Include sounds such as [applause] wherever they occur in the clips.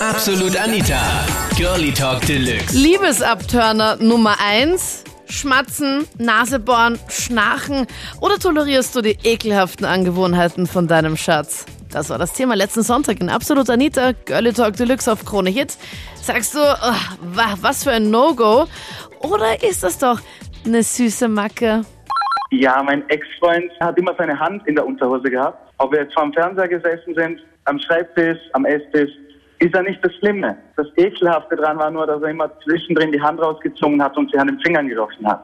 Absolut Anita. Girlie Talk Deluxe. Liebesabturner Nummer 1. Schmatzen, Nasebohren, Schnarchen oder tolerierst du die ekelhaften Angewohnheiten von deinem Schatz? Das war das Thema letzten Sonntag in Absolut Anita, Girlie Talk Deluxe auf Krone Hit. Sagst du, oh, wa- was für ein No-Go? Oder ist das doch eine süße Macke? Ja, mein Ex-Freund hat immer seine Hand in der Unterhose gehabt. Ob wir jetzt vor dem Fernseher gesessen sind, am Schreibtisch, am Esstisch, ist ja nicht das Schlimme. Das Ekelhafte dran war nur, dass er immer zwischendrin die Hand rausgezogen hat und sie an den Fingern gerochen hat.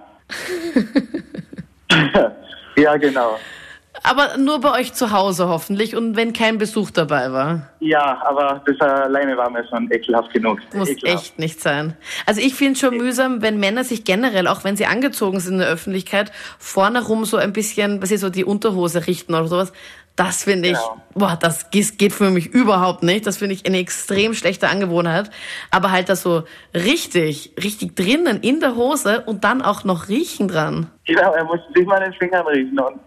[laughs] ja, genau. Aber nur bei euch zu Hause hoffentlich und wenn kein Besuch dabei war. Ja, aber das alleine war mir schon ekelhaft genug. Muss ekelhaft. echt nicht sein. Also ich finde schon mühsam, wenn Männer sich generell, auch wenn sie angezogen sind in der Öffentlichkeit, vorne rum so ein bisschen, was sie so die Unterhose richten oder sowas. Das finde ich, Genau. boah, das geht für mich überhaupt nicht. Das finde ich eine extrem schlechte Angewohnheit. Aber halt das so richtig, richtig drinnen in der Hose und dann auch noch riechen dran. Genau, er musste sich mal den Fingern riechen. Und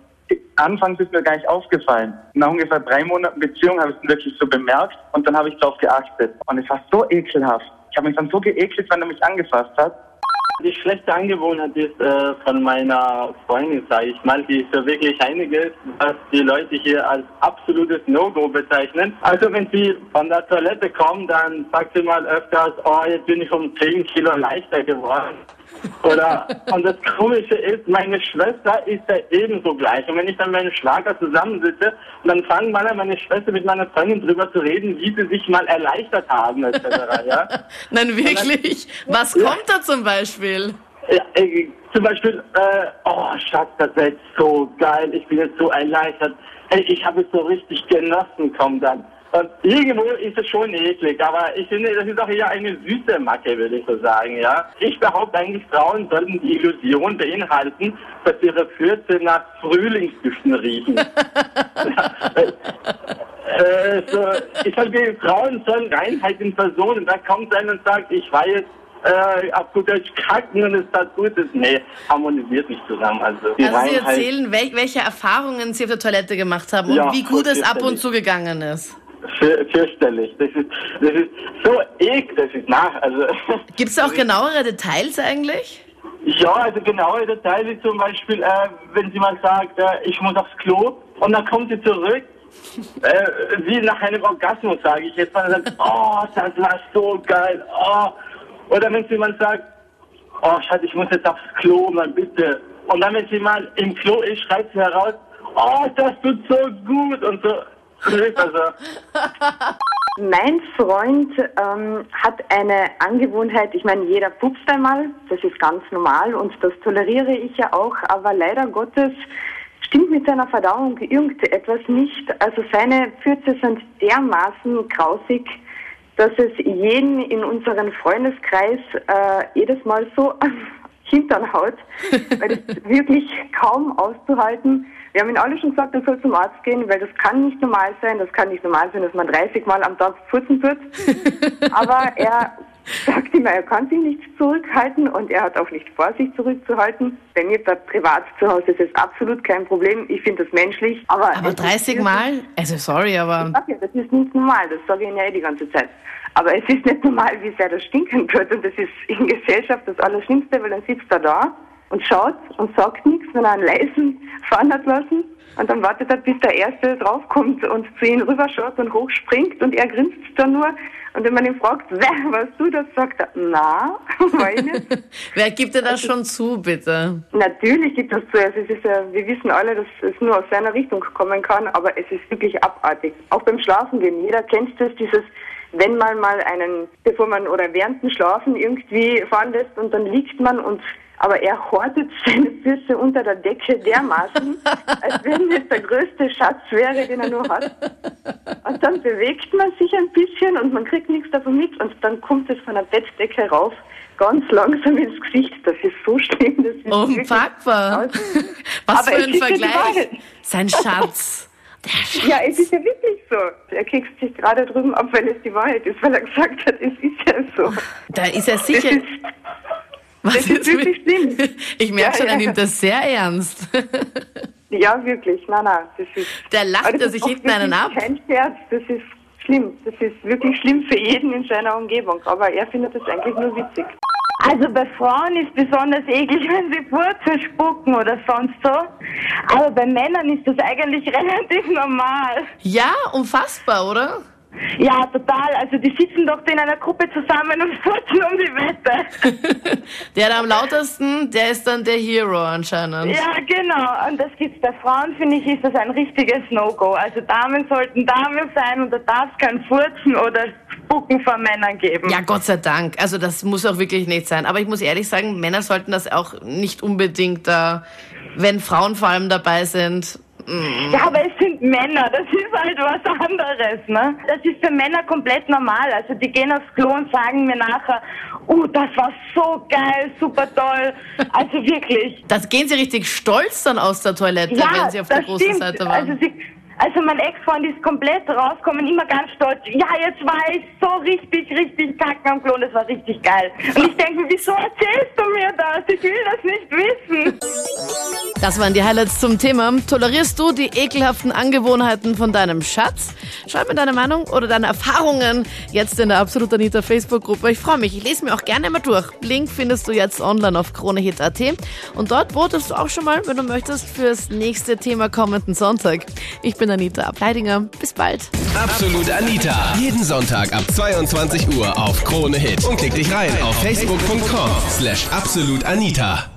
anfangs ist mir gar nicht aufgefallen. Nach ungefähr drei Monaten Beziehung habe ich es wirklich so bemerkt und dann habe ich darauf geachtet. Und es war so ekelhaft. Ich habe mich dann so geekelt, wenn er mich angefasst hat. Die schlechte Angewohnheit ist äh, von meiner Freundin, sage ich mal, die ist ja wirklich einiges, was die Leute hier als absolutes No-Go bezeichnen. Also wenn sie von der Toilette kommen, dann sagt sie mal öfters, oh, jetzt bin ich um 10 Kilo leichter geworden. Oder, und das Komische ist, meine Schwester ist ja ebenso gleich. Und wenn ich dann mit meinem Schlager zusammensitze, dann fangen mal an, meine Schwester mit meiner Freundin drüber zu reden, wie sie sich mal erleichtert haben, etc., ja. [laughs] Nein, wirklich. Was kommt da zum Beispiel? Ja, äh, zum Beispiel, äh, oh Schatz, das wäre jetzt so geil, ich bin jetzt so erleichtert. Ey, ich habe es so richtig genossen, komm dann. Und irgendwo ist es schon eklig, aber ich finde, das ist auch eher eine süße Macke, würde ich so sagen, ja. Ich behaupte eigentlich, Frauen sollten die Illusion beinhalten, dass ihre Fürze nach Frühlingsdüften riechen. [laughs] äh, so, ich sage, die Frauen sollen Reinheit in Person und da kommt einer und sagt, ich war jetzt äh, auf gut Deutsch kacken und es tat Gutes. Nee, harmonisiert nicht zusammen. Also, die Also Sie erzählen, wel welche Erfahrungen Sie auf der Toilette gemacht haben und Ja, wie gut es ab und zu gegangen ist. Für, fürchterlich. Das ist, das ist so ek, das ist nach, also. [laughs] Gibt es auch genauere Details eigentlich? Ja, also genaue Details ist zum Beispiel, äh, wenn sie mal sagt, äh, ich muss aufs Klo und dann kommt sie zurück, äh, wie nach einem Orgasmus, sage ich jetzt mal, sagt, [laughs] oh, das war so geil, oh. Oder wenn sie mal sagt, oh Schatz, ich muss jetzt aufs Klo, mal bitte. Und dann, wenn sie mal im Klo ist, schreit sie heraus, oh, das tut so gut und so. Also, Mein Freund ähm, hat eine Angewohnheit, ich meine, jeder pupst einmal, das ist ganz normal und das toleriere ich ja auch, aber leider Gottes stimmt mit seiner Verdauung irgendetwas nicht. Also seine Fürze sind dermaßen grausig, dass es jeden in unserem Freundeskreis äh, jedes Mal so am Hintern haut, weil das [laughs] wirklich kaum auszuhalten. Wir haben ihn alle schon gesagt, er soll zum Arzt gehen, weil das kann nicht normal sein. Das kann nicht normal sein, dass man 30 Mal am Tag furzen tut. [laughs] Aber er sagt immer, er kann sich nicht zurückhalten und er hat auch nicht vor, sich zurückzuhalten. Bei mir bei privat zu Hause ist es absolut kein Problem. Ich finde das menschlich. Aber, Aber es ist 30 wirklich- Mal? Also sorry, aber ja, das ist nicht normal, das sage ich Ihnen ja eh die ganze Zeit. Aber es ist nicht normal, wie sehr das stinken wird. Und das ist in Gesellschaft das Allerschlimmste, weil dann sitzt er da und schaut und sagt nichts, wenn er einen leisen fahren hat lassen. Und dann wartet er, bis der Erste draufkommt und zu ihm rüberschaut und hochspringt und er grinst dann nur. Und wenn man ihn fragt, [laughs] wer warst du das, sagt er, na, war ich nicht. wer gibt dir das schon zu, bitte? Natürlich gibt es zu. Also es ist ja, wir wissen alle, dass es nur aus seiner Richtung kommen kann, aber es ist wirklich abartig. Auch beim Schlafengehen. Jeder kennt das, dieses, wenn man mal einen, bevor man oder während dem Schlafen irgendwie fahren lässt und dann liegt man und aber er hortet [laughs] seine Füße unter der Decke dermaßen, [laughs] als wenn es der größte Schatz wäre, den er nur hat. Und dann bewegt man sich ein bisschen und man kriegt nichts davon mit und dann kommt es von der Bettdecke rauf, ganz langsam ins Gesicht. Das ist so schlimm. Das ist Unpackbar. Was Aber für ein Vergleich. Sein Schatz. [laughs] Ja, es ist ja wirklich so. Er kekst sich gerade drüben ab, weil es die Wahrheit ist, weil er gesagt hat, es ist ja so. Da ist er sicher. Was das ist wirklich schlimm. [laughs] Ich merke Ja, schon, er ja. nimmt das sehr ernst. [laughs] ja, wirklich. Nein, nein, das ist. Der lacht er sich hinten einen ab. Kein Scherz, das ist schlimm. Das ist wirklich schlimm für jeden in seiner Umgebung. Aber er findet das eigentlich nur witzig. Also bei Frauen ist besonders eklig, wenn sie Furzen spucken oder sonst so. Aber bei Männern ist das eigentlich [laughs] relativ normal. Ja, unfassbar, oder? Ja, total. Also die sitzen doch in einer Gruppe zusammen und [laughs] furzen um die Wette. [laughs] Der da am lautesten, der ist dann der Hero anscheinend. Ja, genau. Und das gibt's bei Frauen, finde ich, ist das ein richtiges No-Go. Also Damen sollten Damen sein und da darf es kein Furzen oder Spucken von Männern geben. Ja, Gott sei Dank. Also das muss auch wirklich nicht sein. Aber ich muss ehrlich sagen, Männer sollten das auch nicht unbedingt da, wenn Frauen vor allem dabei sind. Ja, aber es sind Männer, ist halt was anderes, ne? Das ist für Männer komplett normal. Also die gehen aufs Klo und sagen mir nachher, oh, das war so geil, super toll. Also wirklich. Das gehen sie richtig stolz dann aus der Toilette, Ja, wenn sie auf der großen stimmt. Seite waren. Also, sie, also mein Ex-Freund ist komplett rausgekommen, immer ganz stolz. Ja, jetzt war ich so richtig, richtig kacken am Klo und das war richtig geil. Und ich denke mir, wieso erzählst du mir das? Ich will das nicht wissen. Das waren die Highlights zum Thema. Tolerierst du die ekelhaften Angewohnheiten von deinem Schatz? Schreib mir deine Meinung oder deine Erfahrungen jetzt in der Absolut Anita Facebook-Gruppe. Ich freue mich. Ich lese mir auch gerne immer durch. Link findest du jetzt online auf kronehit.at. Und dort votest du auch schon mal, wenn du möchtest, fürs nächste Thema kommenden Sonntag. Ich bin Anita Ableidinger. Bis bald. Absolut Anita. Jeden Sonntag ab 22 Uhr auf Krone Hit. Und klick dich rein auf facebook.com slash absolutanita.